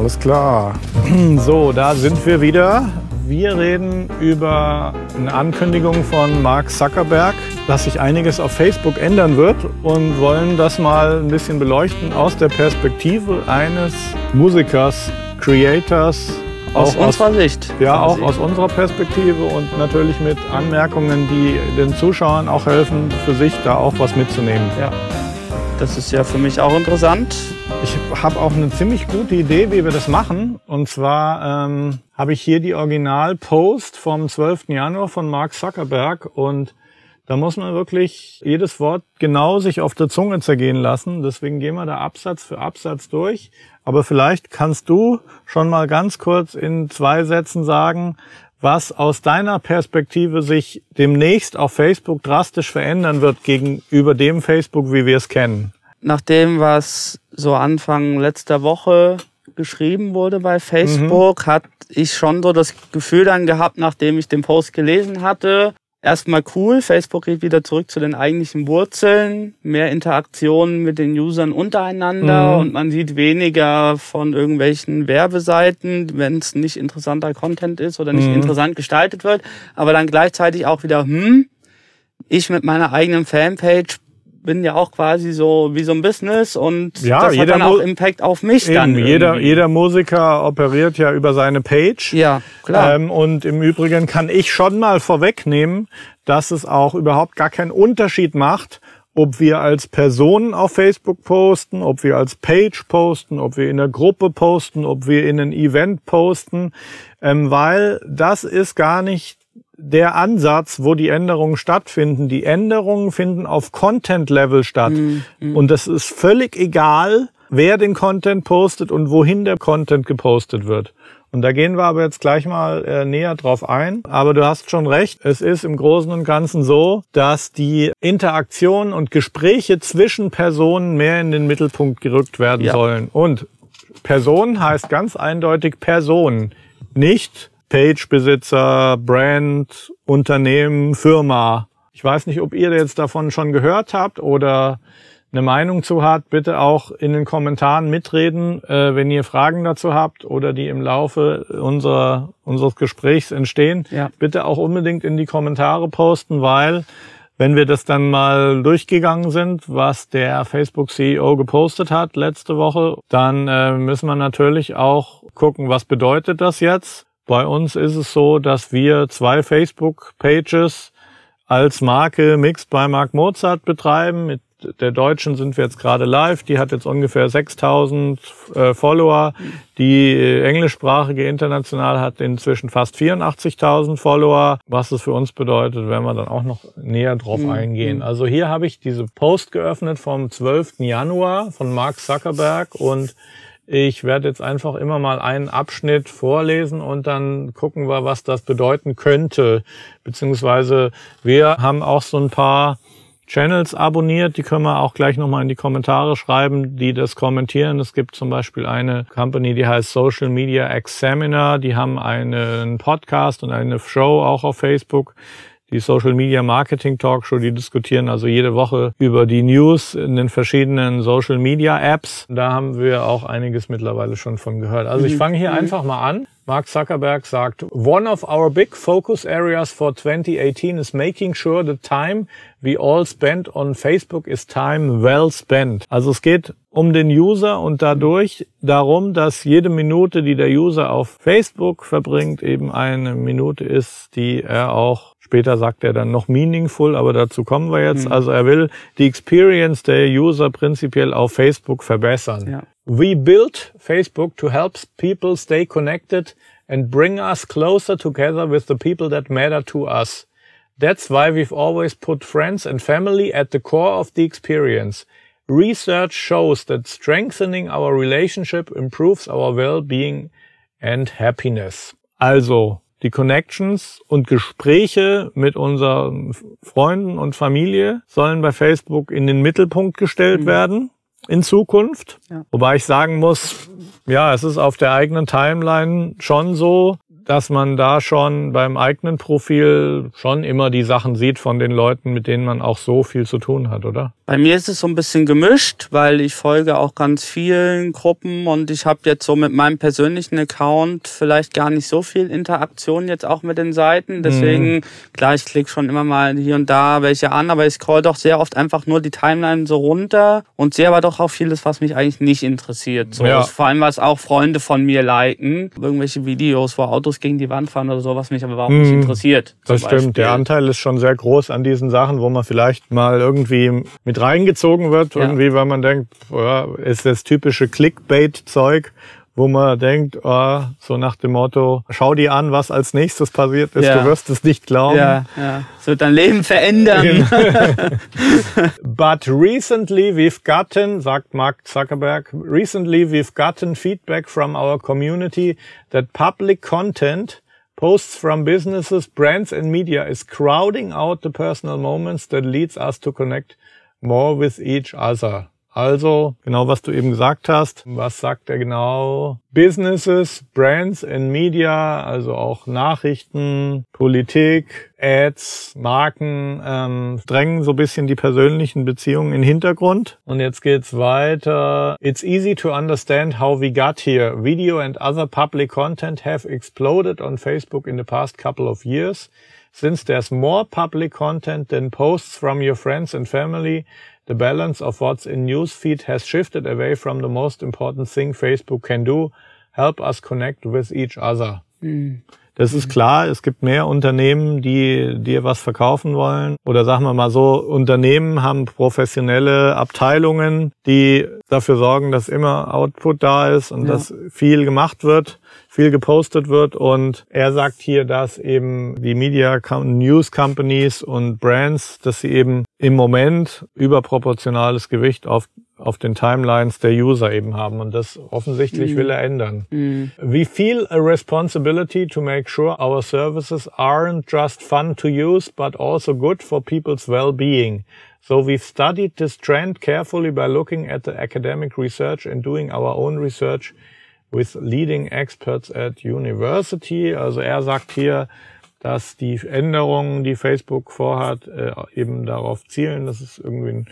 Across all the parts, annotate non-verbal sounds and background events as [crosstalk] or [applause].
Alles klar. [clears throat] So, da sind wir wieder. Wir reden über eine Ankündigung von Mark Zuckerberg, dass sich einiges auf Facebook ändern wird und wollen das mal ein bisschen beleuchten aus der Perspektive eines Musikers, Creators. Aus unserer Sicht. Ja, auch aus unserer Perspektive und natürlich mit Anmerkungen, die den Zuschauern auch helfen, für sich da auch was mitzunehmen. Ja. Das ist ja für mich auch interessant. Ich habe auch eine ziemlich gute Idee, wie wir das machen. Und zwar ähm, habe ich hier die Original-Post vom 12. Januar von Mark Zuckerberg und da muss man wirklich jedes Wort genau sich auf der Zunge zergehen lassen. Deswegen gehen wir da Absatz für Absatz durch. Aber vielleicht kannst du schon mal ganz kurz in zwei Sätzen sagen, was aus deiner Perspektive sich demnächst auf Facebook drastisch verändern wird gegenüber dem Facebook, wie wir es kennen. Nach dem, was so Anfang letzter Woche geschrieben wurde bei Facebook, mhm. hatte ich schon so das Gefühl dann gehabt, nachdem ich den Post gelesen hatte, erstmal cool. Facebook geht wieder zurück zu den eigentlichen Wurzeln, mehr Interaktionen mit den Usern untereinander mhm. und man sieht weniger von irgendwelchen Werbeseiten, wenn es nicht interessanter Content ist oder nicht mhm. interessant gestaltet wird. Aber dann gleichzeitig auch wieder, hm, ich mit meiner eigenen Fanpage bin ja auch quasi so wie so ein Business und ja, das hat dann auch Impact auf mich eben, dann. Jeder, jeder Musiker operiert ja über seine Page. Ja, klar. Ähm, und im Übrigen kann ich schon mal vorwegnehmen, dass es auch überhaupt gar keinen Unterschied macht, ob wir als Personen auf Facebook posten, ob wir als Page posten, ob wir in der Gruppe posten, ob wir in ein Event posten, ähm, weil das ist gar nicht der Ansatz, wo die Änderungen stattfinden. Die Änderungen finden auf Content-Level statt. Mhm. Und es ist völlig egal, wer den Content postet und wohin der Content gepostet wird. Und da gehen wir aber jetzt gleich mal äh, näher drauf ein. Aber du hast schon recht, es ist im Großen und Ganzen so, dass die Interaktion und Gespräche zwischen Personen mehr in den Mittelpunkt gerückt werden ja. sollen. Und Person heißt ganz eindeutig Person, nicht Page-Besitzer, Brand, Unternehmen, Firma. Ich weiß nicht, ob ihr jetzt davon schon gehört habt oder eine Meinung zu habt, bitte auch in den Kommentaren mitreden, äh, wenn ihr Fragen dazu habt oder die im Laufe unserer, unseres Gesprächs entstehen. Ja. Bitte auch unbedingt in die Kommentare posten, weil wenn wir das dann mal durchgegangen sind, was der Facebook-CEO gepostet hat letzte Woche, dann äh, müssen wir natürlich auch gucken, was bedeutet das jetzt? Bei uns ist es so, dass wir zwei Facebook-Pages als Marke Mixed by Mark Mozart betreiben. Mit der deutschen sind wir jetzt gerade live. Die hat jetzt ungefähr 6000 äh, Follower. Die äh, englischsprachige international hat inzwischen fast 84.000 Follower. Was es für uns bedeutet, werden wir dann auch noch näher drauf mhm. eingehen. Also hier habe ich diese Post geöffnet vom 12. Januar von Mark Zuckerberg und ich werde jetzt einfach immer mal einen Abschnitt vorlesen und dann gucken wir, was das bedeuten könnte. Beziehungsweise wir haben auch so ein paar Channels abonniert, die können wir auch gleich nochmal in die Kommentare schreiben, die das kommentieren. Es gibt zum Beispiel eine Company, die heißt Social Media Examiner, die haben einen Podcast und eine Show auch auf Facebook die Social Media Marketing Talkshow, die diskutieren also jede Woche über die News in den verschiedenen Social Media Apps. Da haben wir auch einiges mittlerweile schon von gehört. Also ich mhm. fange hier mhm. einfach mal an. Mark Zuckerberg sagt, One of our big focus areas for 2018 is making sure the time we all spend on Facebook is time well spent. Also es geht um den User und dadurch darum, dass jede Minute, die der User auf Facebook verbringt, eben eine Minute ist, die er auch Später sagt er dann noch meaningful, aber dazu kommen wir jetzt. Mhm. Also er will die Experience der User prinzipiell auf Facebook verbessern. Ja. We built Facebook to help people stay connected and bring us closer together with the people that matter to us. That's why we've always put friends and family at the core of the experience. Research shows that strengthening our relationship improves our well-being and happiness. Also, die Connections und Gespräche mit unseren Freunden und Familie sollen bei Facebook in den Mittelpunkt gestellt mhm. werden in Zukunft. Ja. Wobei ich sagen muss, ja, es ist auf der eigenen Timeline schon so, dass man da schon beim eigenen Profil schon immer die Sachen sieht von den Leuten, mit denen man auch so viel zu tun hat, oder? Bei mir ist es so ein bisschen gemischt, weil ich folge auch ganz vielen Gruppen und ich habe jetzt so mit meinem persönlichen Account vielleicht gar nicht so viel Interaktion jetzt auch mit den Seiten. Deswegen, mhm. klar, ich klicke schon immer mal hier und da welche an, aber ich scroll doch sehr oft einfach nur die Timeline so runter und sehe aber doch auch vieles, was mich eigentlich nicht interessiert. So, ja. Vor allem, was auch Freunde von mir liken. Irgendwelche Videos, wo Autos gegen die Wand fahren oder so, was mich aber überhaupt nicht hm, interessiert. Das stimmt. Beispiel. Der Anteil ist schon sehr groß an diesen Sachen, wo man vielleicht mal irgendwie mit reingezogen wird, ja. irgendwie, weil man denkt, ja, ist das typische Clickbait-Zeug wo man denkt, oh, so nach dem Motto, schau dir an, was als nächstes passiert ist, ja. du wirst es nicht glauben. Ja, ja. So dein Leben verändern. [laughs] But recently we've gotten, sagt Mark Zuckerberg, recently we've gotten feedback from our community that public content posts from businesses, brands and media is crowding out the personal moments that leads us to connect more with each other. Also, genau was du eben gesagt hast. Was sagt er genau? Businesses, Brands and Media, also auch Nachrichten, Politik, Ads, Marken, ähm, drängen so ein bisschen die persönlichen Beziehungen in den Hintergrund. Und jetzt geht's weiter. It's easy to understand how we got here. Video and other public content have exploded on Facebook in the past couple of years. Since there's more public content than posts from your friends and family, the balance of what's in newsfeed has shifted away from the most important thing Facebook can do, help us connect with each other. Mhm. Das ist klar, es gibt mehr Unternehmen, die dir was verkaufen wollen. Oder sagen wir mal so, Unternehmen haben professionelle Abteilungen, die dafür sorgen, dass immer Output da ist und ja. dass viel gemacht wird viel gepostet wird. Und er sagt hier, dass eben die Media News Companies und Brands, dass sie eben im Moment überproportionales Gewicht auf auf den Timelines der User eben haben und das offensichtlich mm. will er ändern. Mm. We feel a responsibility to make sure our services aren't just fun to use, but also good for people's well-being. So we've studied this trend carefully by looking at the academic research and doing our own research with leading experts at university. Also er sagt hier, dass die Änderungen, die Facebook vorhat, äh, eben darauf zielen, dass es irgendwie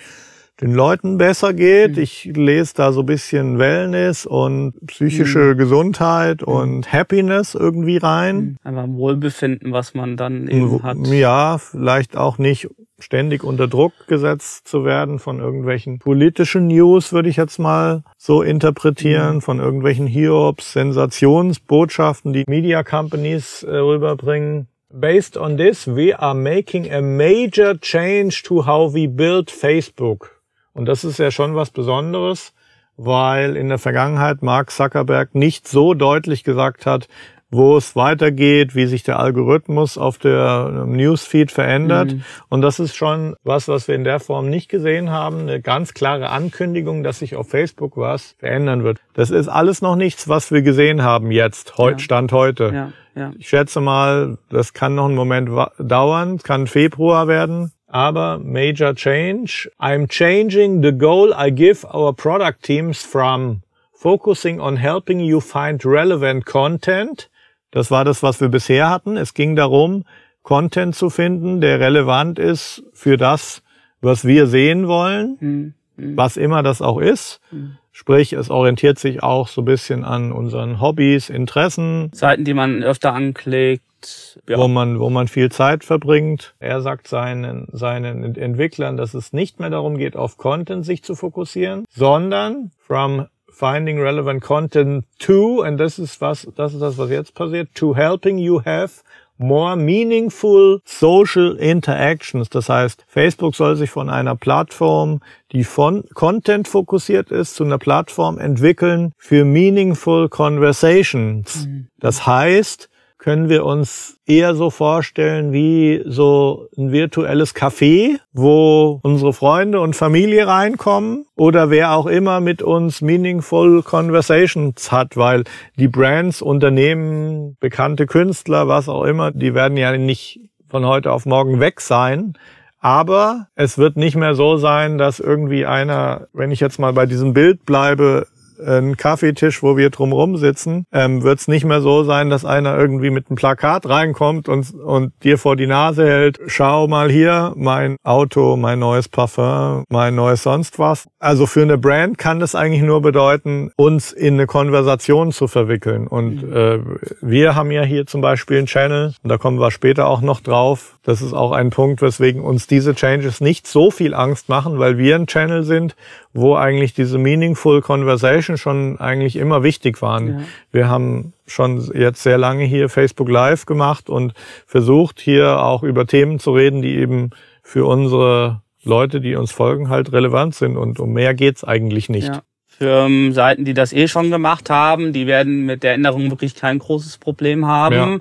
den Leuten besser geht. Mhm. Ich lese da so ein bisschen Wellness und psychische mhm. Gesundheit mhm. und Happiness irgendwie rein. Aber Wohlbefinden, was man dann eben hat. Ja, vielleicht auch nicht ständig unter Druck gesetzt zu werden von irgendwelchen politischen News, würde ich jetzt mal so interpretieren, mhm. von irgendwelchen Hiobs, Sensationsbotschaften, die Media Companies äh, rüberbringen. Based on this, we are making a major change to how we build Facebook. Und das ist ja schon was Besonderes, weil in der Vergangenheit Mark Zuckerberg nicht so deutlich gesagt hat, wo es weitergeht, wie sich der Algorithmus auf der Newsfeed verändert. Mhm. Und das ist schon was, was wir in der Form nicht gesehen haben. Eine ganz klare Ankündigung, dass sich auf Facebook was verändern wird. Das ist alles noch nichts, was wir gesehen haben jetzt, heute, ja. Stand heute. Ja, ja. Ich schätze mal, das kann noch einen Moment dauern, kann Februar werden. Aber major change. I'm changing the goal I give our product teams from focusing on helping you find relevant content das war das, was wir bisher hatten. Es ging darum, Content zu finden, der relevant ist für das, was wir sehen wollen, mhm. was immer das auch ist. Mhm. Sprich, es orientiert sich auch so ein bisschen an unseren Hobbys, Interessen. Seiten, die man öfter anklickt. Ja. Wo man, wo man viel Zeit verbringt. Er sagt seinen, seinen Entwicklern, dass es nicht mehr darum geht, auf Content sich zu fokussieren, sondern from finding relevant content to, and das ist was, das ist das, was jetzt passiert, to helping you have more meaningful social interactions. Das heißt, Facebook soll sich von einer Plattform, die von Content fokussiert ist, zu einer Plattform entwickeln für meaningful conversations. Mhm. Das heißt, können wir uns eher so vorstellen wie so ein virtuelles Café, wo unsere Freunde und Familie reinkommen oder wer auch immer mit uns meaningful conversations hat, weil die Brands, Unternehmen, bekannte Künstler, was auch immer, die werden ja nicht von heute auf morgen weg sein. Aber es wird nicht mehr so sein, dass irgendwie einer, wenn ich jetzt mal bei diesem Bild bleibe, ein Kaffeetisch, wo wir drumherum sitzen, ähm, wird es nicht mehr so sein, dass einer irgendwie mit einem Plakat reinkommt und, und dir vor die Nase hält, schau mal hier, mein Auto, mein neues Parfum, mein neues sonst was. Also für eine Brand kann das eigentlich nur bedeuten, uns in eine Konversation zu verwickeln. Und mhm. äh, wir haben ja hier zum Beispiel einen Channel, da kommen wir später auch noch drauf. Das ist auch ein Punkt, weswegen uns diese Changes nicht so viel Angst machen, weil wir ein Channel sind, wo eigentlich diese meaningful conversation schon eigentlich immer wichtig waren. Ja. Wir haben schon jetzt sehr lange hier Facebook Live gemacht und versucht hier auch über Themen zu reden, die eben für unsere Leute, die uns folgen, halt relevant sind und um mehr geht's eigentlich nicht. Ja. Für Seiten, die das eh schon gemacht haben, die werden mit der Änderung wirklich kein großes Problem haben. Ja.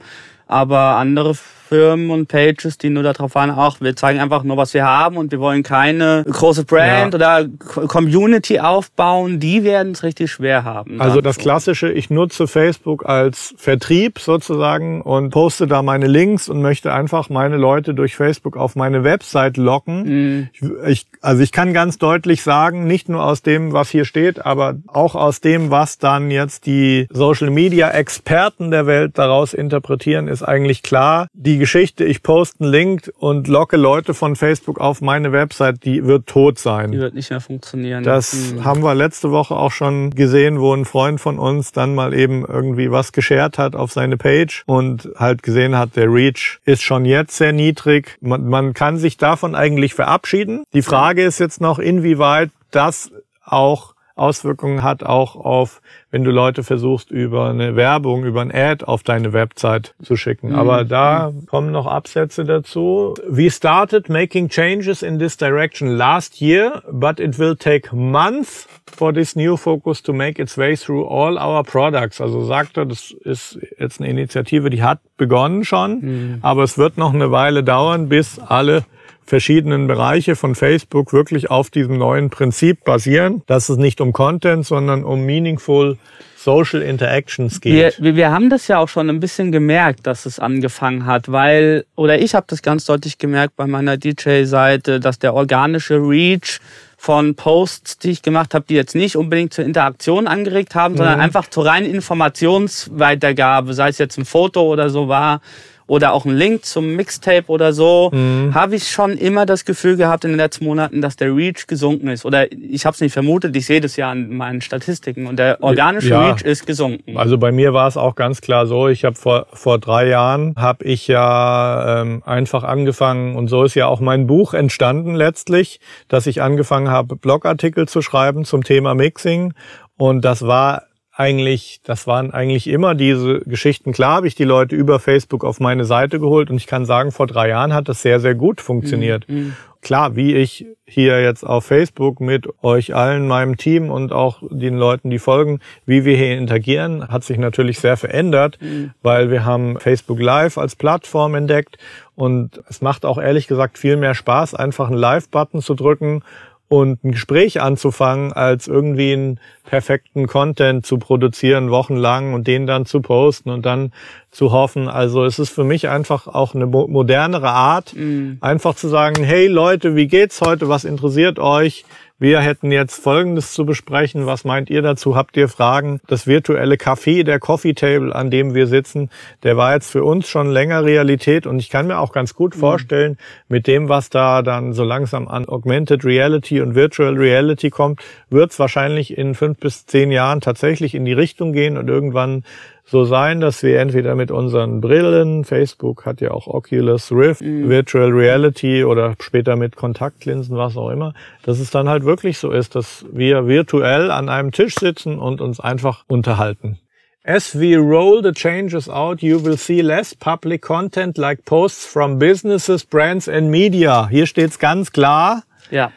Aber andere Firmen und Pages, die nur darauf waren, auch wir zeigen einfach nur, was wir haben und wir wollen keine große Brand ja. oder Community aufbauen, die werden es richtig schwer haben. Also das klassische, ich nutze Facebook als Vertrieb sozusagen und poste da meine Links und möchte einfach meine Leute durch Facebook auf meine Website locken. Mhm. Ich, ich, also ich kann ganz deutlich sagen, nicht nur aus dem, was hier steht, aber auch aus dem, was dann jetzt die Social Media Experten der Welt daraus interpretieren, ist eigentlich klar, die die Geschichte, ich poste einen Link und locke Leute von Facebook auf meine Website, die wird tot sein. Die wird nicht mehr funktionieren. Das mhm. haben wir letzte Woche auch schon gesehen, wo ein Freund von uns dann mal eben irgendwie was geshared hat auf seine Page und halt gesehen hat, der Reach ist schon jetzt sehr niedrig. Man, man kann sich davon eigentlich verabschieden. Die Frage ist jetzt noch, inwieweit das auch Auswirkungen hat auch auf, wenn du Leute versuchst, über eine Werbung, über ein Ad auf deine Website zu schicken. Mhm. Aber da kommen noch Absätze dazu. We started making changes in this direction last year, but it will take months for this new focus to make its way through all our products. Also sagt er, das ist jetzt eine Initiative, die hat begonnen schon, mhm. aber es wird noch eine Weile dauern, bis alle verschiedenen Bereiche von Facebook wirklich auf diesem neuen Prinzip basieren, dass es nicht um Content, sondern um meaningful Social Interactions geht. Wir, wir haben das ja auch schon ein bisschen gemerkt, dass es angefangen hat, weil, oder ich habe das ganz deutlich gemerkt bei meiner DJ-Seite, dass der organische Reach von Posts, die ich gemacht habe, die jetzt nicht unbedingt zur Interaktion angeregt haben, mhm. sondern einfach zur reinen Informationsweitergabe, sei es jetzt ein Foto oder so war, oder auch einen Link zum Mixtape oder so, mhm. habe ich schon immer das Gefühl gehabt in den letzten Monaten, dass der Reach gesunken ist. Oder ich habe es nicht vermutet, ich sehe das ja an meinen Statistiken und der organische ja. Reach ist gesunken. Also bei mir war es auch ganz klar so, ich habe vor, vor drei Jahren, habe ich ja ähm, einfach angefangen und so ist ja auch mein Buch entstanden letztlich, dass ich angefangen habe, Blogartikel zu schreiben zum Thema Mixing und das war eigentlich, das waren eigentlich immer diese Geschichten. Klar habe ich die Leute über Facebook auf meine Seite geholt und ich kann sagen, vor drei Jahren hat das sehr, sehr gut funktioniert. Mhm. mhm. Klar, wie ich hier jetzt auf Facebook mit euch allen, meinem Team und auch den Leuten, die folgen, wie wir hier interagieren, hat sich natürlich sehr verändert, mhm. weil wir haben Facebook Live als Plattform entdeckt und es macht auch ehrlich gesagt viel mehr Spaß, einfach einen Live-Button zu drücken und ein Gespräch anzufangen, als irgendwie einen perfekten Content zu produzieren, wochenlang und den dann zu posten und dann zu hoffen. Also es ist für mich einfach auch eine modernere Art, mhm. einfach zu sagen, hey Leute, wie geht's heute? Was interessiert euch? Wir hätten jetzt Folgendes zu besprechen. Was meint ihr dazu? Habt ihr Fragen? Das virtuelle Café, der Coffee Table, an dem wir sitzen, der war jetzt für uns schon länger Realität und ich kann mir auch ganz gut mhm. vorstellen, mit dem, was da dann so langsam an Augmented Reality und Virtual Reality kommt, wird es wahrscheinlich in fünf bis zehn Jahren tatsächlich in die Richtung gehen und irgendwann so sein, dass wir entweder mit unseren Brillen, Facebook hat ja auch Oculus Rift, mhm. Virtual Reality oder später mit Kontaktlinsen, was auch immer, dass es dann halt wirklich so ist, dass wir virtuell an einem Tisch sitzen und uns einfach unterhalten. As we roll the changes out, you will see less public content like posts from businesses, brands and media. Hier steht's ganz klar. Ja.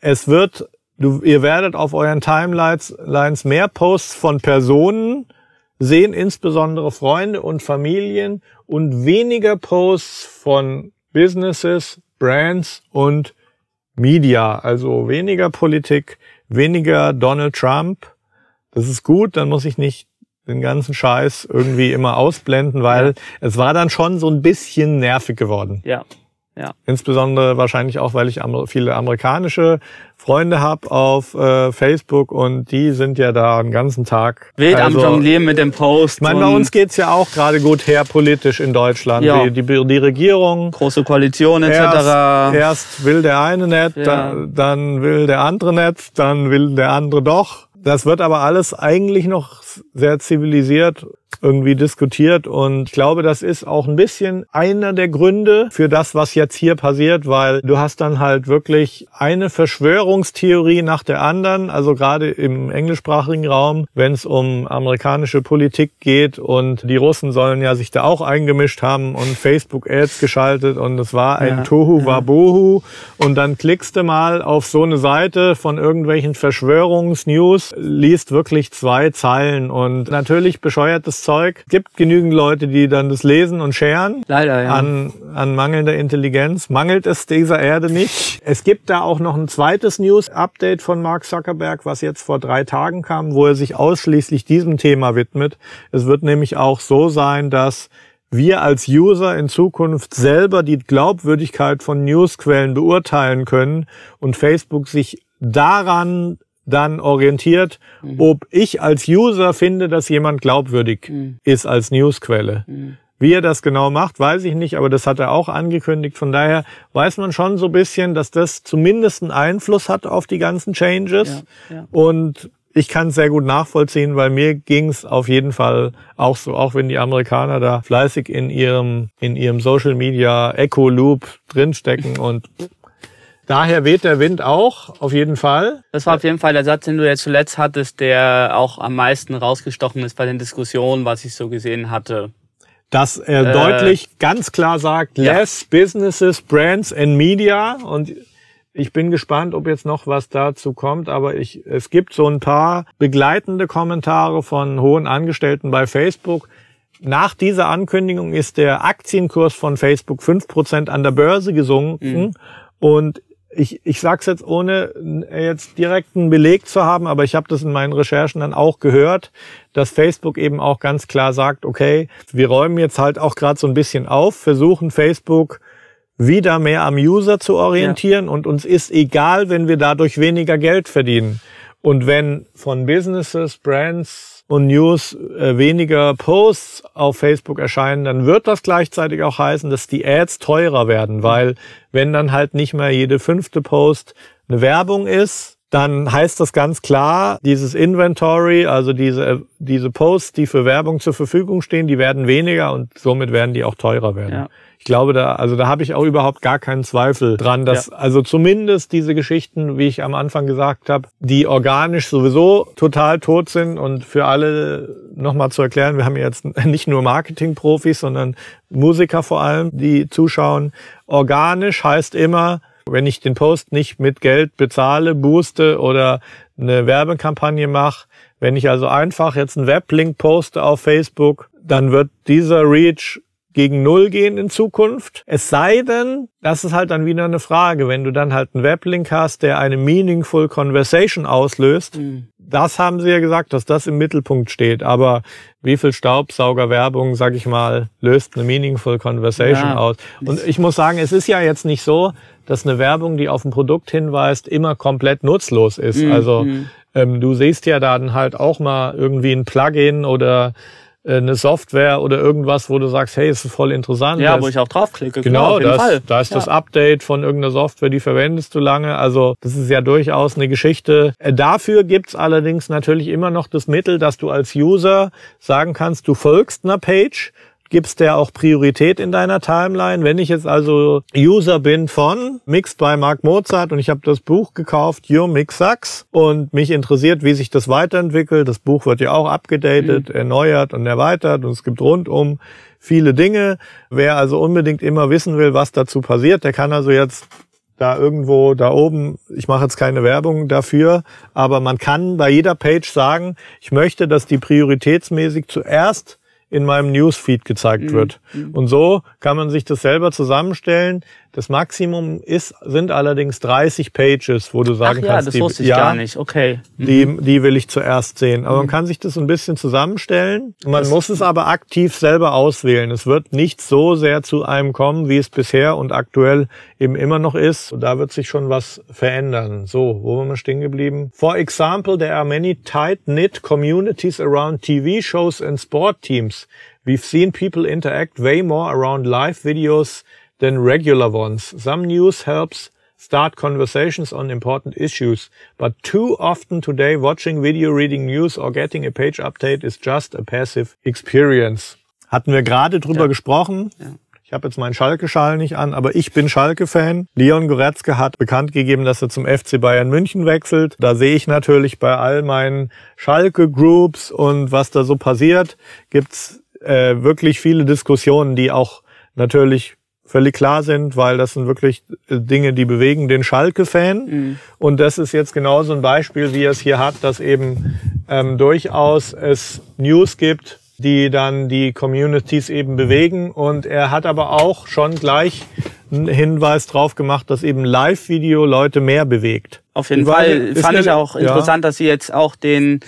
Es wird, du, ihr werdet auf euren Timelines mehr Posts von Personen sehen insbesondere Freunde und Familien und weniger Posts von Businesses, Brands und Media. Also weniger Politik, weniger Donald Trump. Das ist gut, dann muss ich nicht den ganzen Scheiß irgendwie immer ausblenden, weil ja. es war dann schon so ein bisschen nervig geworden. Ja. Ja. Insbesondere wahrscheinlich auch, weil ich viele amerikanische Freunde habe auf äh, Facebook und die sind ja da den ganzen Tag. Wild also, am Jonglieren mit dem Post. Ich meine, bei uns geht's ja auch gerade gut her politisch in Deutschland. Ja. Die, die, die Regierung. Große Koalition etc. Erst, erst will der eine nicht, ja. dann, dann will der andere nicht, dann will der andere doch. Das wird aber alles eigentlich noch sehr zivilisiert irgendwie diskutiert. Und ich glaube, das ist auch ein bisschen einer der Gründe für das, was jetzt hier passiert, weil du hast dann halt wirklich eine Verschwörungstheorie nach der anderen, also gerade im englischsprachigen Raum, wenn es um amerikanische Politik geht und die Russen sollen ja sich da auch eingemischt haben und Facebook-Ads geschaltet und es war ein ja, Tohu ja. Wabohu. Und dann klickst du mal auf so eine Seite von irgendwelchen Verschwörungsnews, liest wirklich zwei Zeilen. Und natürlich bescheuert das Zeug. Gibt genügend Leute, die dann das lesen und scheren. Leider, ja. An, an mangelnder Intelligenz. Mangelt es dieser Erde nicht. Es gibt da auch noch ein zweites News-Update von Mark Zuckerberg, was jetzt vor drei Tagen kam, wo er sich ausschließlich diesem Thema widmet. Es wird nämlich auch so sein, dass wir als User in Zukunft selber die Glaubwürdigkeit von Newsquellen beurteilen können und Facebook sich daran dann orientiert, mhm. ob ich als User finde, dass jemand glaubwürdig mhm. ist als Newsquelle. Mhm. Wie er das genau macht, weiß ich nicht, aber das hat er auch angekündigt. Von daher weiß man schon so ein bisschen, dass das zumindest einen Einfluss hat auf die ganzen Changes. Ja, ja. Und ich kann es sehr gut nachvollziehen, weil mir ging es auf jeden Fall auch so, auch wenn die Amerikaner da fleißig in ihrem, in ihrem Social Media Echo Loop drinstecken und Daher weht der Wind auch, auf jeden Fall. Das war auf jeden Fall der Satz, den du jetzt zuletzt hattest, der auch am meisten rausgestochen ist bei den Diskussionen, was ich so gesehen hatte. Dass er äh, deutlich ganz klar sagt, less ja. businesses, brands and media. Und ich bin gespannt, ob jetzt noch was dazu kommt, aber ich, es gibt so ein paar begleitende Kommentare von hohen Angestellten bei Facebook. Nach dieser Ankündigung ist der Aktienkurs von Facebook fünf Prozent an der Börse gesunken. Mhm. Und ich, ich sage es jetzt ohne jetzt direkten Beleg zu haben, aber ich habe das in meinen Recherchen dann auch gehört, dass Facebook eben auch ganz klar sagt, okay, wir räumen jetzt halt auch gerade so ein bisschen auf, versuchen Facebook wieder mehr am User zu orientieren ja. und uns ist egal, wenn wir dadurch weniger Geld verdienen. Und wenn von Businesses, Brands, und News äh, weniger Posts auf Facebook erscheinen, dann wird das gleichzeitig auch heißen, dass die Ads teurer werden, weil wenn dann halt nicht mehr jede fünfte Post eine Werbung ist, dann heißt das ganz klar, dieses Inventory, also diese, diese Posts, die für Werbung zur Verfügung stehen, die werden weniger und somit werden die auch teurer werden. Ja. Ich glaube, da, also da habe ich auch überhaupt gar keinen Zweifel dran, dass ja. also zumindest diese Geschichten, wie ich am Anfang gesagt habe, die organisch sowieso total tot sind und für alle nochmal zu erklären, wir haben jetzt [laughs] nicht nur Marketingprofis, sondern Musiker vor allem, die zuschauen. Organisch heißt immer, wenn ich den Post nicht mit Geld bezahle, booste oder eine Werbekampagne mache, wenn ich also einfach jetzt einen Weblink poste auf Facebook, dann wird dieser Reach gegen Null gehen in Zukunft. Es sei denn, das ist halt dann wieder eine Frage, wenn du dann halt einen Weblink hast, der eine meaningful conversation auslöst. Mhm. Das haben sie ja gesagt, dass das im Mittelpunkt steht. Aber wie viel Staubsaugerwerbung, sag ich mal, löst eine meaningful conversation ja. aus? Und ich muss sagen, es ist ja jetzt nicht so, dass eine Werbung, die auf ein Produkt hinweist, immer komplett nutzlos ist. Mhm. Also mhm. ähm, du siehst ja dann halt auch mal irgendwie ein Plugin oder eine Software oder irgendwas, wo du sagst, hey, ist voll interessant. Ja, wo ich auch draufklicke. Genau, genau das, da ist ja. das Update von irgendeiner Software, die verwendest du lange. Also das ist ja durchaus eine Geschichte. Äh, dafür gibt's allerdings natürlich immer noch das Mittel, dass du als User sagen kannst, du folgst einer Page gibst der auch Priorität in deiner Timeline. Wenn ich jetzt also User bin von Mixed by Mark Mozart und ich habe das Buch gekauft, Your Mix Sucks und mich interessiert, wie sich das weiterentwickelt. Das Buch wird ja auch abgedatet, mhm. erneuert und erweitert und es gibt rundum viele Dinge. Wer also unbedingt immer wissen will, was dazu passiert, der kann also jetzt da irgendwo da oben, ich mache jetzt keine Werbung dafür, aber man kann bei jeder Page sagen, ich möchte, dass die prioritätsmäßig zuerst in meinem Newsfeed gezeigt mhm. wird. Mhm. Und so kann man sich das selber zusammenstellen, Das Maximum ist, sind allerdings 30 Pages, wo du sagen Ach ja, kannst, das die, wusste ich ja, gar nicht. Okay. Mhm. die, die will ich zuerst sehen. Aber man kann sich das ein bisschen zusammenstellen. Man muss es aber aktiv selber auswählen. Es wird nicht so sehr zu einem kommen, wie es bisher und aktuell eben immer noch ist. Da wird sich schon was verändern. So, wo waren wir stehen geblieben? For example, there are many tight-knit communities around TV shows and sport teams. We've seen people interact way more around live videos than regular ones. Some news helps start conversations on important issues, but too often today watching video, reading news or getting a page update is just a passive experience. Hatten wir gerade drüber Ja. gesprochen. Ja. Ich habe jetzt meinen Schalke-Schal nicht an, aber ich bin Schalke-Fan. Leon Goretzke hat bekannt gegeben, dass er zum FC Bayern München wechselt. Da sehe ich natürlich bei all meinen Schalke-Groups und was da so passiert, gibt's äh, wirklich viele Diskussionen, die auch natürlich völlig klar sind, weil das sind wirklich äh, Dinge, die bewegen den Schalke-Fan. Und das ist jetzt genauso ein Beispiel, wie er es hier hat, dass eben ähm, durchaus es News gibt, die dann die Communities eben bewegen. Und er hat aber auch schon gleich einen Hinweis drauf gemacht, dass eben Live-Video Leute mehr bewegt. Auf jeden Frage Fall fand ich auch ja. interessant, dass sie jetzt auch den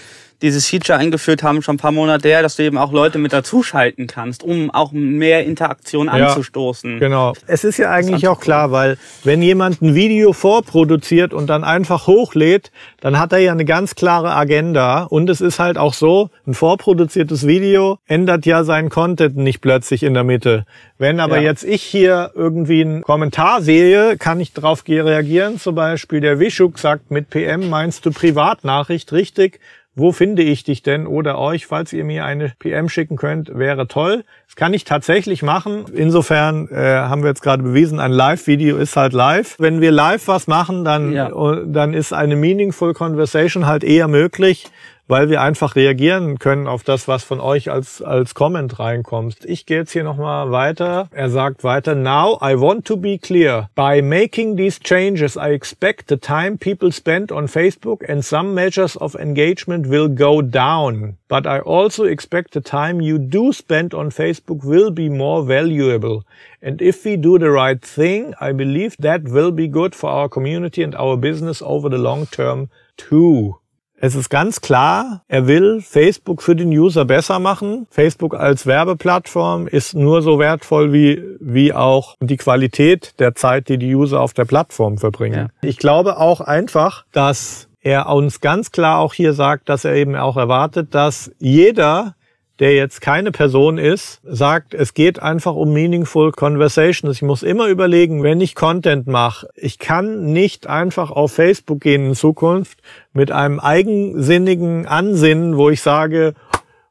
dieses Feature eingeführt haben, schon ein paar Monate her, dass du eben auch Leute mit dazuschalten kannst, um auch mehr Interaktion Ja. anzustoßen. Genau. Es ist ja eigentlich auch klar, weil wenn jemand ein Video vorproduziert und dann einfach hochlädt, dann hat er ja eine ganz klare Agenda. Und es ist halt auch so, ein vorproduziertes Video ändert ja seinen Content nicht plötzlich in der Mitte. Wenn aber Ja. jetzt ich hier irgendwie einen Kommentar sehe, kann ich darauf reagieren. Zum Beispiel der Wischuk sagt, mit PM meinst du Privatnachricht, richtig? Wo finde ich dich denn oder euch, falls ihr mir eine PM schicken könnt, wäre toll. Das kann ich tatsächlich machen. Insofern äh, haben wir jetzt gerade bewiesen, ein Live-Video ist halt live. Wenn wir live was machen, dann, Ja. äh, dann ist eine meaningful conversation halt eher möglich, weil wir einfach reagieren können auf das, was von euch als, als Comment reinkommt. Ich gehe jetzt hier nochmal weiter. Er sagt weiter, Now I want to be clear. By making these changes, I expect the time people spend on Facebook and some measures of engagement will go down. But I also expect the time you do spend on Facebook will be more valuable. And if we do the right thing, I believe that will be good for our community and our business over the long term too. Es ist ganz klar, er will Facebook für den User besser machen. Facebook als Werbeplattform ist nur so wertvoll wie, wie auch die Qualität der Zeit, die die User auf der Plattform verbringen. Ich glaube auch einfach, dass er uns ganz klar auch hier sagt, dass er eben auch erwartet, dass jeder, der jetzt keine Person ist, sagt, es geht einfach um meaningful conversations. Ich muss immer überlegen, wenn ich Content mache, ich kann nicht einfach auf Facebook gehen in Zukunft mit einem eigensinnigen Ansinnen, wo ich sage,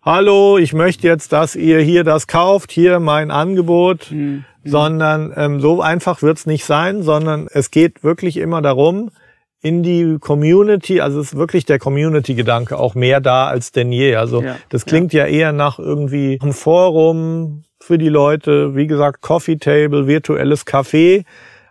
hallo, ich möchte jetzt, dass ihr hier das kauft, hier mein Angebot, sondern ähm, so einfach wird's nicht sein, sondern es geht wirklich immer darum, in die Community, also es ist wirklich der Community-Gedanke auch mehr da als denn je. Also Ja, das klingt ja. eher nach irgendwie einem Forum für die Leute, wie gesagt, Coffee Table, virtuelles Café,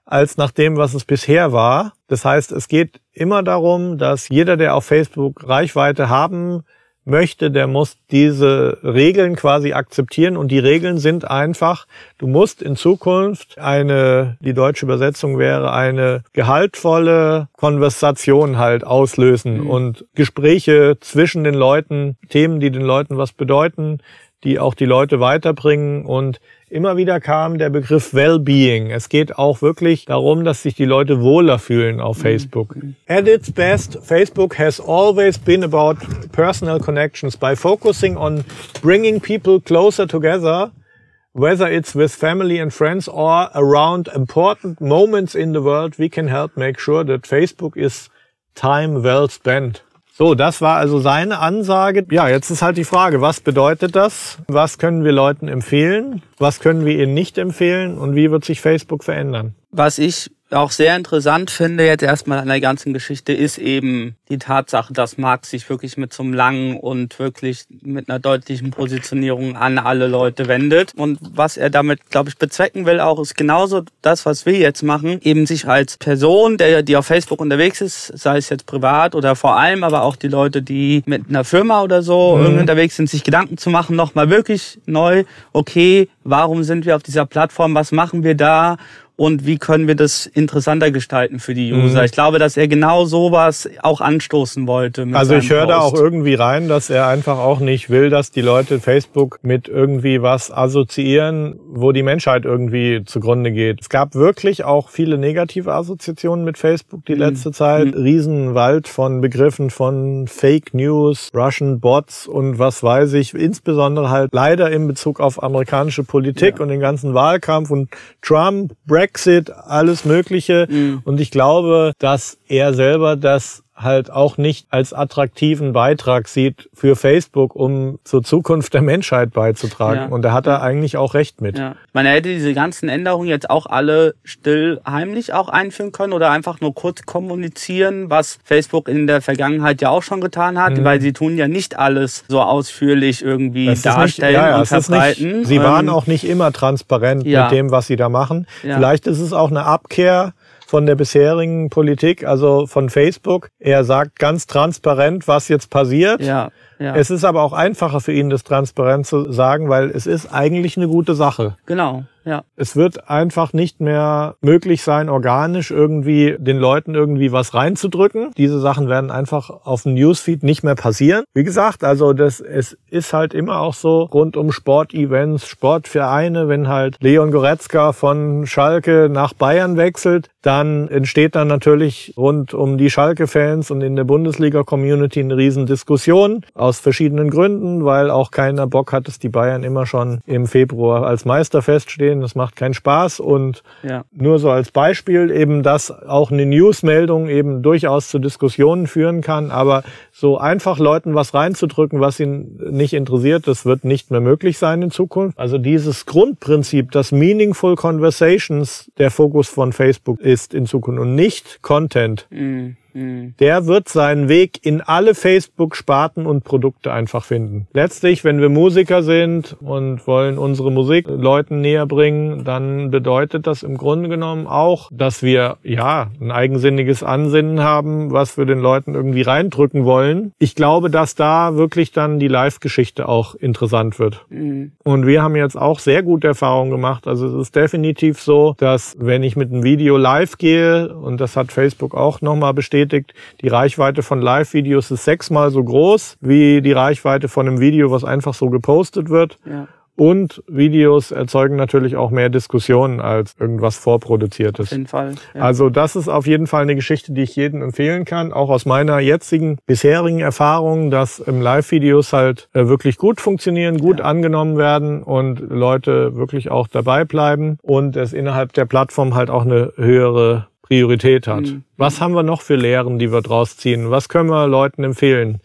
als nach dem, was es bisher war. Das heißt, es geht immer darum, dass jeder, der auf Facebook Reichweite haben möchte, der muss diese Regeln quasi akzeptieren. Und die Regeln sind einfach, du musst in Zukunft eine, die deutsche Übersetzung wäre eine gehaltvolle Konversation halt auslösen und Gespräche zwischen den Leuten, Themen, die den Leuten was bedeuten, die auch die Leute weiterbringen. Und immer wieder kam der Begriff Wellbeing. Es geht auch wirklich darum, dass sich die Leute wohler fühlen auf Facebook. At its best, Facebook has always been about personal connections by focusing on bringing people closer together whether it's with family and friends or around important moments in the world, we can help make sure that Facebook is time well spent. So, das war also seine Ansage. Ja, jetzt ist halt die Frage, was bedeutet das? Was können wir Leuten empfehlen? Was können wir ihnen nicht empfehlen? Und wie wird sich Facebook verändern? Was ich auch sehr interessant finde jetzt erstmal an der ganzen Geschichte ist eben die Tatsache, dass Marx sich wirklich mit so einem langen und wirklich mit einer deutlichen Positionierung an alle Leute wendet. Und was er damit, glaube ich, bezwecken will auch, ist genauso das, was wir jetzt machen, eben sich als Person, der, die auf Facebook unterwegs ist, sei es jetzt privat oder vor allem aber auch die Leute, die mit einer Firma oder so irgendwie unterwegs sind, sich Gedanken zu machen, nochmal wirklich neu, okay, warum sind wir auf dieser Plattform, was machen wir da? Und wie können wir das interessanter gestalten für die User. Mhm. Ich glaube, dass er genau sowas auch anstoßen wollte. also ich höre da auch irgendwie rein, dass er einfach auch nicht will, dass die Leute Facebook mit irgendwie was assoziieren, wo die Menschheit irgendwie zugrunde geht. Es gab wirklich auch viele negative Assoziationen mit Facebook die mhm. letzte Zeit. Mhm. Riesenwald von Begriffen von Fake News, Russian Bots und was weiß ich. Insbesondere halt leider in Bezug auf amerikanische Politik ja. und den ganzen Wahlkampf und Trump, Brexit, alles Mögliche. Mhm. Und ich glaube, dass er selber das halt auch nicht als attraktiven Beitrag sieht für Facebook, um zur Zukunft der Menschheit beizutragen. Ja. Und da hat er eigentlich auch recht mit. Ja. Man hätte diese ganzen Änderungen jetzt auch alle still heimlich auch einführen können oder einfach nur kurz kommunizieren, was Facebook in der Vergangenheit ja auch schon getan hat, mhm. weil sie tun ja nicht alles so ausführlich irgendwie das darstellen nicht, ja, ja, und verbreiten. Nicht, sie waren ähm, auch nicht immer transparent mit dem, was sie da machen. Vielleicht ist es auch eine Abkehr von der bisherigen Politik, also von Facebook. Er sagt ganz transparent, was jetzt passiert. Ja, ja. Es ist aber auch einfacher für ihn, das transparent zu sagen, weil es ist eigentlich eine gute Sache. Genau. Ja. Es wird einfach nicht mehr möglich sein, organisch irgendwie den Leuten irgendwie was reinzudrücken. Diese Sachen werden einfach auf dem Newsfeed nicht mehr passieren. Wie gesagt, also das, es ist halt immer auch so rund um Sportevents, Sportvereine, wenn halt Leon Goretzka von Schalke nach Bayern wechselt, dann entsteht dann natürlich rund um die Schalke-Fans und in der Bundesliga-Community eine Riesendiskussion aus verschiedenen Gründen, weil auch keiner Bock hat, dass die Bayern immer schon im Februar als Meister feststehen sehen, das macht keinen Spaß. Und ja. nur so als Beispiel eben, dass auch eine Newsmeldung eben durchaus zu Diskussionen führen kann. Aber so einfach Leuten was reinzudrücken, was ihnen nicht interessiert, das wird nicht mehr möglich sein in Zukunft. Also dieses Grundprinzip, dass Meaningful Conversations der Fokus von Facebook ist in Zukunft und nicht Content. Mhm Mhm. Der wird seinen Weg in alle Facebook-Sparten und Produkte einfach finden. Letztlich, wenn wir Musiker sind und wollen unsere Musik Leuten näher bringen, dann bedeutet das im Grunde genommen auch, dass wir ja ein eigensinniges Ansinnen haben, was wir den Leuten irgendwie reindrücken wollen. Ich glaube, dass da wirklich dann die Live-Geschichte auch interessant wird. Mhm. Und wir haben jetzt auch sehr gute Erfahrungen gemacht. Also es ist definitiv so, dass wenn ich mit einem Video live gehe, und das hat Facebook auch nochmal bestätigt, bestätigt, die Reichweite von Live-Videos ist sechsmal so groß wie die Reichweite von einem Video, was einfach so gepostet wird. Ja. Und Videos erzeugen natürlich auch mehr Diskussionen als irgendwas vorproduziertes. Auf jeden Fall. Ja. Also das ist auf jeden Fall eine Geschichte, die ich jedem empfehlen kann. Auch aus meiner jetzigen bisherigen Erfahrung, dass im Live-Videos halt äh, wirklich gut funktionieren, gut ja. angenommen werden und Leute wirklich auch dabei bleiben und es innerhalb der Plattform halt auch eine höhere Priorität hat. Mhm. Was haben wir noch für Lehren, die wir draus ziehen? Was können wir Leuten empfehlen,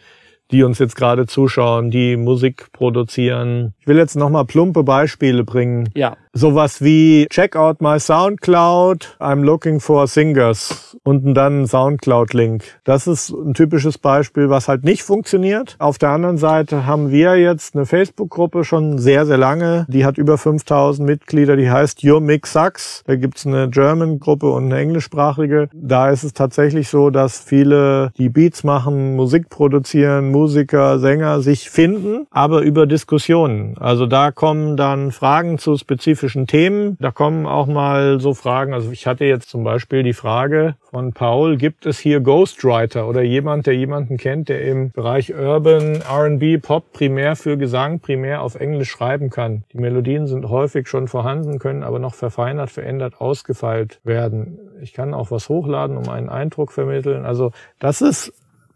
die uns jetzt gerade zuschauen, die Musik produzieren? Ich will jetzt nochmal plumpe Beispiele bringen. Ja. Sowas wie check out my Soundcloud, I'm looking for singers und dann Soundcloud-Link. Das ist ein typisches Beispiel, was halt nicht funktioniert. Auf der anderen Seite haben wir jetzt eine Facebook-Gruppe schon sehr, sehr lange. Die hat über 5000 Mitglieder, die heißt Your Mix Sucks. Da gibt's eine German-Gruppe und eine englischsprachige. Da ist es tatsächlich so, dass viele, die Beats machen, Musik produzieren, Musiker, Sänger sich finden, aber über Diskussionen. Also da kommen dann Fragen zu spezifischen Themen. Da kommen auch mal so Fragen. Also ich hatte jetzt zum Beispiel die Frage von Paul, gibt es hier Ghostwriter oder jemand, der jemanden kennt, der im Bereich Urban, R&B, Pop primär für Gesang, primär auf Englisch schreiben kann? Die Melodien sind häufig schon vorhanden, können aber noch verfeinert, verändert, ausgefeilt werden. Ich kann auch was hochladen, um einen Eindruck vermitteln. Also das ist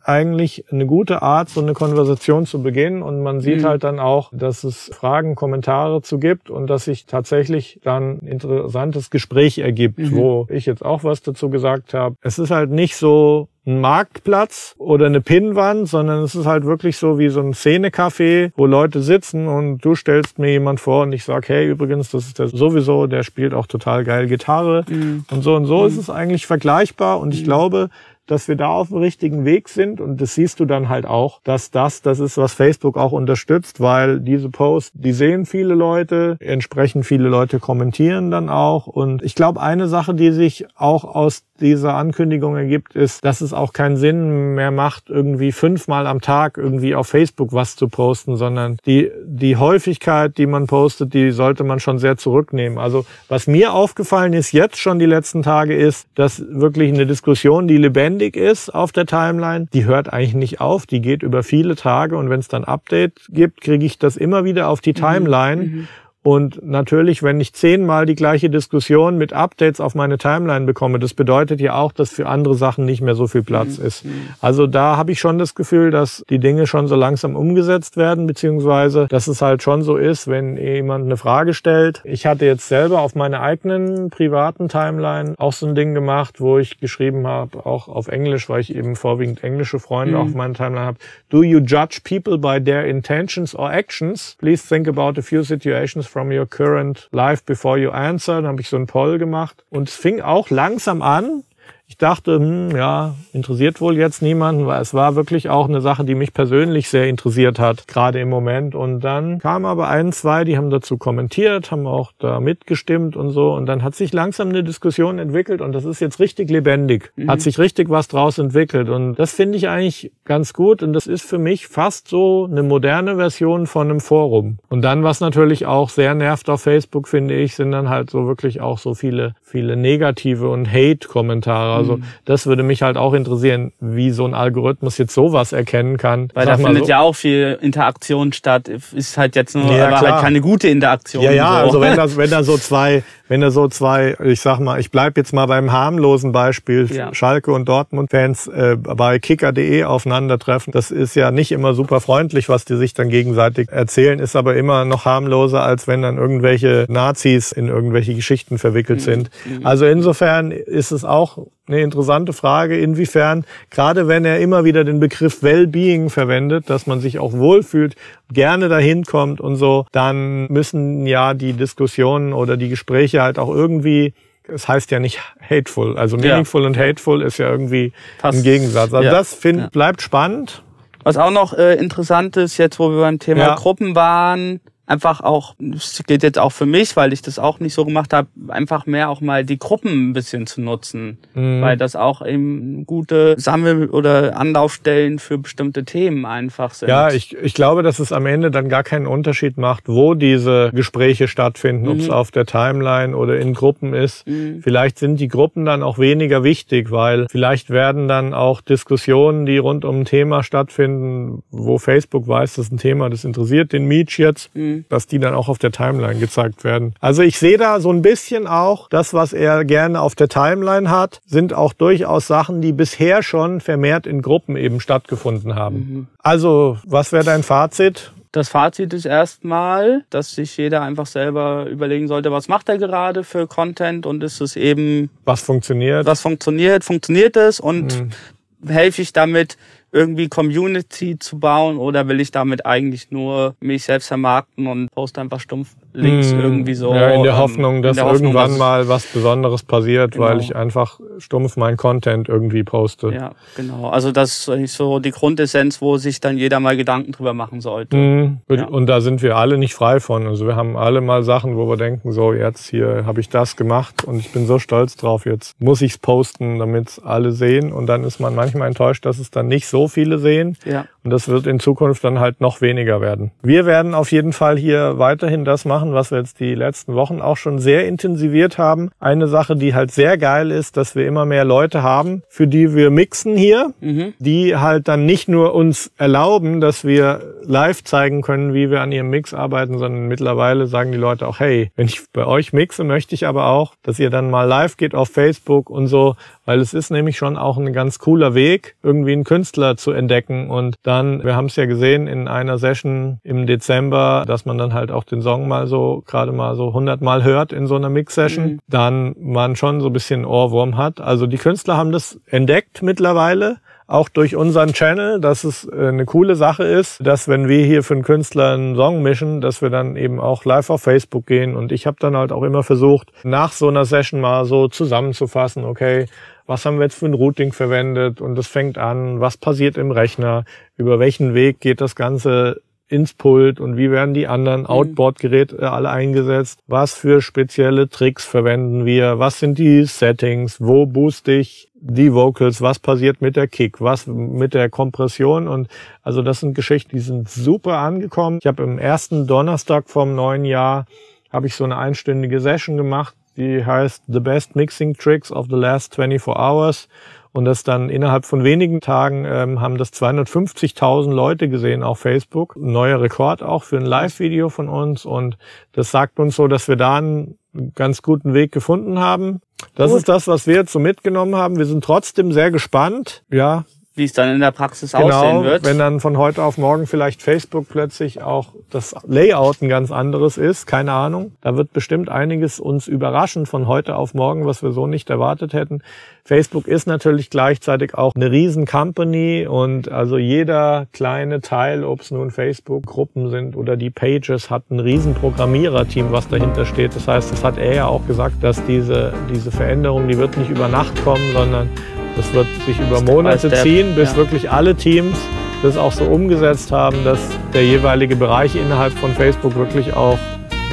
eigentlich eine gute Art, so eine Konversation zu beginnen. Und man sieht mhm. halt dann auch, dass es Fragen, Kommentare zu gibt und dass sich tatsächlich dann ein interessantes Gespräch ergibt, mhm. wo ich jetzt auch was dazu gesagt habe. Es ist halt nicht so ein Marktplatz oder eine Pinnwand, sondern es ist halt wirklich so wie so ein Szenecafé, wo Leute sitzen und du stellst mir jemand vor und ich sag, hey, übrigens, das ist der sowieso, der spielt auch total geil Gitarre mhm. und so und so mhm. ist es eigentlich vergleichbar und ich mhm. glaube, dass wir da auf dem richtigen Weg sind. Und das siehst du dann halt auch, dass das, das ist, was Facebook auch unterstützt, weil diese Posts, die sehen viele Leute, entsprechend viele Leute kommentieren dann auch. Und ich glaube, eine Sache, die sich auch aus diese Ankündigung ergibt, ist, dass es auch keinen Sinn mehr macht, irgendwie fünfmal am Tag irgendwie auf Facebook was zu posten, sondern die, die Häufigkeit, die man postet, die sollte man schon sehr zurücknehmen. Also was mir aufgefallen ist jetzt schon die letzten Tage ist, dass wirklich eine Diskussion, die lebendig ist auf der Timeline, die hört eigentlich nicht auf, die geht über viele Tage und wenn es dann Update gibt, kriege ich das immer wieder auf die mhm. Timeline. Mhm. Und natürlich, wenn ich zehnmal die gleiche Diskussion mit Updates auf meine Timeline bekomme, das bedeutet ja auch, dass für andere Sachen nicht mehr so viel Platz mhm. ist. Also da habe ich schon das Gefühl, dass die Dinge schon so langsam umgesetzt werden, beziehungsweise dass es halt schon so ist, wenn jemand eine Frage stellt. Ich hatte jetzt selber auf meiner eigenen privaten Timeline auch so ein Ding gemacht, wo ich geschrieben habe, auch auf Englisch, weil ich eben vorwiegend englische Freunde mhm. auf meiner Timeline habe. Do you judge people by their intentions or actions? Please think about a few situations from your current life before you answer. Dann habe ich so einen Poll gemacht. Und es fing auch langsam an, ich dachte, hm, ja, interessiert wohl jetzt niemanden, weil es war wirklich auch eine Sache, die mich persönlich sehr interessiert hat, gerade im Moment. Und dann kamen aber ein, zwei, die haben dazu kommentiert, haben auch da mitgestimmt und so. Und dann hat sich langsam eine Diskussion entwickelt und das ist jetzt richtig lebendig. Mhm. Hat sich richtig was draus entwickelt. Und das finde ich eigentlich ganz gut. Und das ist für mich fast so eine moderne Version von einem Forum. Und dann, was natürlich auch sehr nervt auf Facebook, finde ich, sind dann halt so wirklich auch so viele, viele negative und Hate-Kommentare. Also mhm. das würde mich halt auch interessieren, wie so ein Algorithmus jetzt sowas erkennen kann. Weil da findet so. ja auch viel Interaktion statt. Ist halt jetzt nur ja, aber halt keine gute Interaktion. Ja, ja, so. also wenn das, [laughs] wenn da so zwei, wenn da so zwei, ich sag mal, ich bleib jetzt mal beim harmlosen Beispiel, ja. Schalke und Dortmund-Fans äh, bei kicker.de aufeinandertreffen, das ist ja nicht immer super freundlich, was die sich dann gegenseitig erzählen, ist aber immer noch harmloser, als wenn dann irgendwelche Nazis in irgendwelche Geschichten verwickelt mhm. sind. Mhm. Also insofern ist es auch eine interessante Frage, inwiefern, gerade wenn er immer wieder den Begriff Wellbeing verwendet, dass man sich auch wohlfühlt, gerne dahin kommt und so, dann müssen ja die Diskussionen oder die Gespräche halt auch irgendwie es heißt ja nicht hateful, also meaningful ja. und hateful ist ja irgendwie Passt. ein Gegensatz. Also ja. das find, ja. bleibt spannend. Was auch noch äh, interessant ist, jetzt wo wir beim Thema Gruppen waren, einfach auch, es geht jetzt auch für mich, weil ich das auch nicht so gemacht habe, einfach mehr auch mal die Gruppen ein bisschen zu nutzen, mhm. weil das auch eben gute Sammel- oder Anlaufstellen für bestimmte Themen einfach sind. Ja, ich, ich glaube, dass es am Ende dann gar keinen Unterschied macht, wo diese Gespräche stattfinden, mhm. ob es auf der Timeline oder in Gruppen ist. Mhm. Vielleicht sind die Gruppen dann auch weniger wichtig, weil vielleicht werden dann auch Diskussionen, die rund um ein Thema stattfinden, wo Facebook weiß, das ist ein Thema, das interessiert den Meech jetzt. Mhm dass die dann auch auf der Timeline gezeigt werden. Also ich sehe da so ein bisschen auch, das, was er gerne auf der Timeline hat, sind auch durchaus Sachen, die bisher schon vermehrt in Gruppen eben stattgefunden haben. Mhm. Also, was wäre dein Fazit? Das Fazit ist erstmal, dass sich jeder einfach selber überlegen sollte, was macht er gerade für Content und ist es eben. Was funktioniert? Was funktioniert? Funktioniert es und mhm. helfe ich damit, irgendwie Community zu bauen oder will ich damit eigentlich nur mich selbst vermarkten und poste einfach stumpf Links hm, irgendwie so. Ja, in der ähm, Hoffnung, dass der irgendwann Hoffnung, dass mal was Besonderes passiert, genau. weil ich einfach stumpf mein Content irgendwie poste. Ja, genau. Also das ist so die Grundessenz, wo sich dann jeder mal Gedanken drüber machen sollte. Mhm. Ja. Und da sind wir alle nicht frei von. Also wir haben alle mal Sachen, wo wir denken, so jetzt hier habe ich das gemacht und ich bin so stolz drauf, jetzt muss ich's posten, damit alle sehen. Und dann ist man manchmal enttäuscht, dass es dann nicht so viele sehen. Ja. Und das wird in Zukunft dann halt noch weniger werden. Wir werden auf jeden Fall hier weiterhin das machen, was wir jetzt die letzten Wochen auch schon sehr intensiviert haben. Eine Sache, die halt sehr geil ist, dass wir immer mehr Leute haben, für die wir mixen hier, mhm. die halt dann nicht nur uns erlauben, dass wir live zeigen können, wie wir an ihrem Mix arbeiten, sondern mittlerweile sagen die Leute auch, hey, wenn ich bei euch mixe, möchte ich aber auch, dass ihr dann mal live geht auf Facebook und so, weil es ist nämlich schon auch ein ganz cooler Weg, irgendwie einen Künstler zu entdecken und da dann, wir haben es ja gesehen in einer Session im Dezember, dass man dann halt auch den Song mal so gerade mal so 100 Mal hört in so einer Mix-Session, mhm. dann man schon so ein bisschen Ohrwurm hat. Also die Künstler haben das entdeckt mittlerweile auch durch unseren Channel, dass es äh, eine coole Sache ist, dass wenn wir hier für einen Künstler einen Song mischen, dass wir dann eben auch live auf Facebook gehen. Und ich habe dann halt auch immer versucht, nach so einer Session mal so zusammenzufassen, okay, was haben wir jetzt für ein Routing verwendet und es fängt an, was passiert im Rechner, über welchen Weg geht das Ganze ins Pult und wie werden die anderen Mhm. Outboard-Geräte alle eingesetzt? Was für spezielle Tricks verwenden wir? Was sind die Settings? Wo booste ich die Vocals? Was passiert mit der Kick? Was mit der Kompression? Und also das sind Geschichten, die sind super angekommen. Ich habe im ersten Donnerstag vom neuen Jahr habe ich so eine einstündige Session gemacht, die heißt The Best Mixing Tricks of the Last 24 Hours. Und das dann innerhalb von wenigen Tagen ähm, haben das 250.000 Leute gesehen auf Facebook. Ein neuer Rekord auch für ein Live-Video von uns. Und das sagt uns so, dass wir da einen ganz guten Weg gefunden haben. Das Gut. ist das, was wir jetzt so mitgenommen haben. Wir sind trotzdem sehr gespannt. Ja, Wie es dann in der Praxis genau. aussehen wird. Wenn dann von heute auf morgen vielleicht Facebook plötzlich auch das Layout ein ganz anderes ist, keine Ahnung. Da wird bestimmt einiges uns überraschen von heute auf morgen, was wir so nicht erwartet hätten. Facebook ist natürlich gleichzeitig auch eine riesen Company und also jeder kleine Teil, ob es nun Facebook-Gruppen sind oder die Pages, hat ein riesen Programmiererteam, was dahinter steht. Das heißt, das hat er ja auch gesagt, dass diese, diese Veränderung, die wird nicht über Nacht kommen, sondern das wird sich über Monate ziehen, bis ja. wirklich alle Teams das auch so umgesetzt haben, dass der jeweilige Bereich innerhalb von Facebook wirklich auch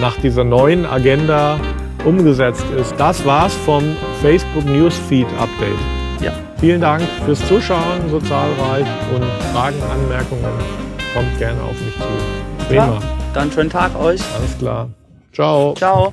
nach dieser neuen Agenda umgesetzt ist. Das war's vom Facebook Newsfeed Update. Ja. Vielen Dank fürs Zuschauen, so zahlreich und Fragen, Anmerkungen kommt gerne auf mich zu. Prima, Klar. Dann schönen Tag euch. alles klar. Ciao. Ciao.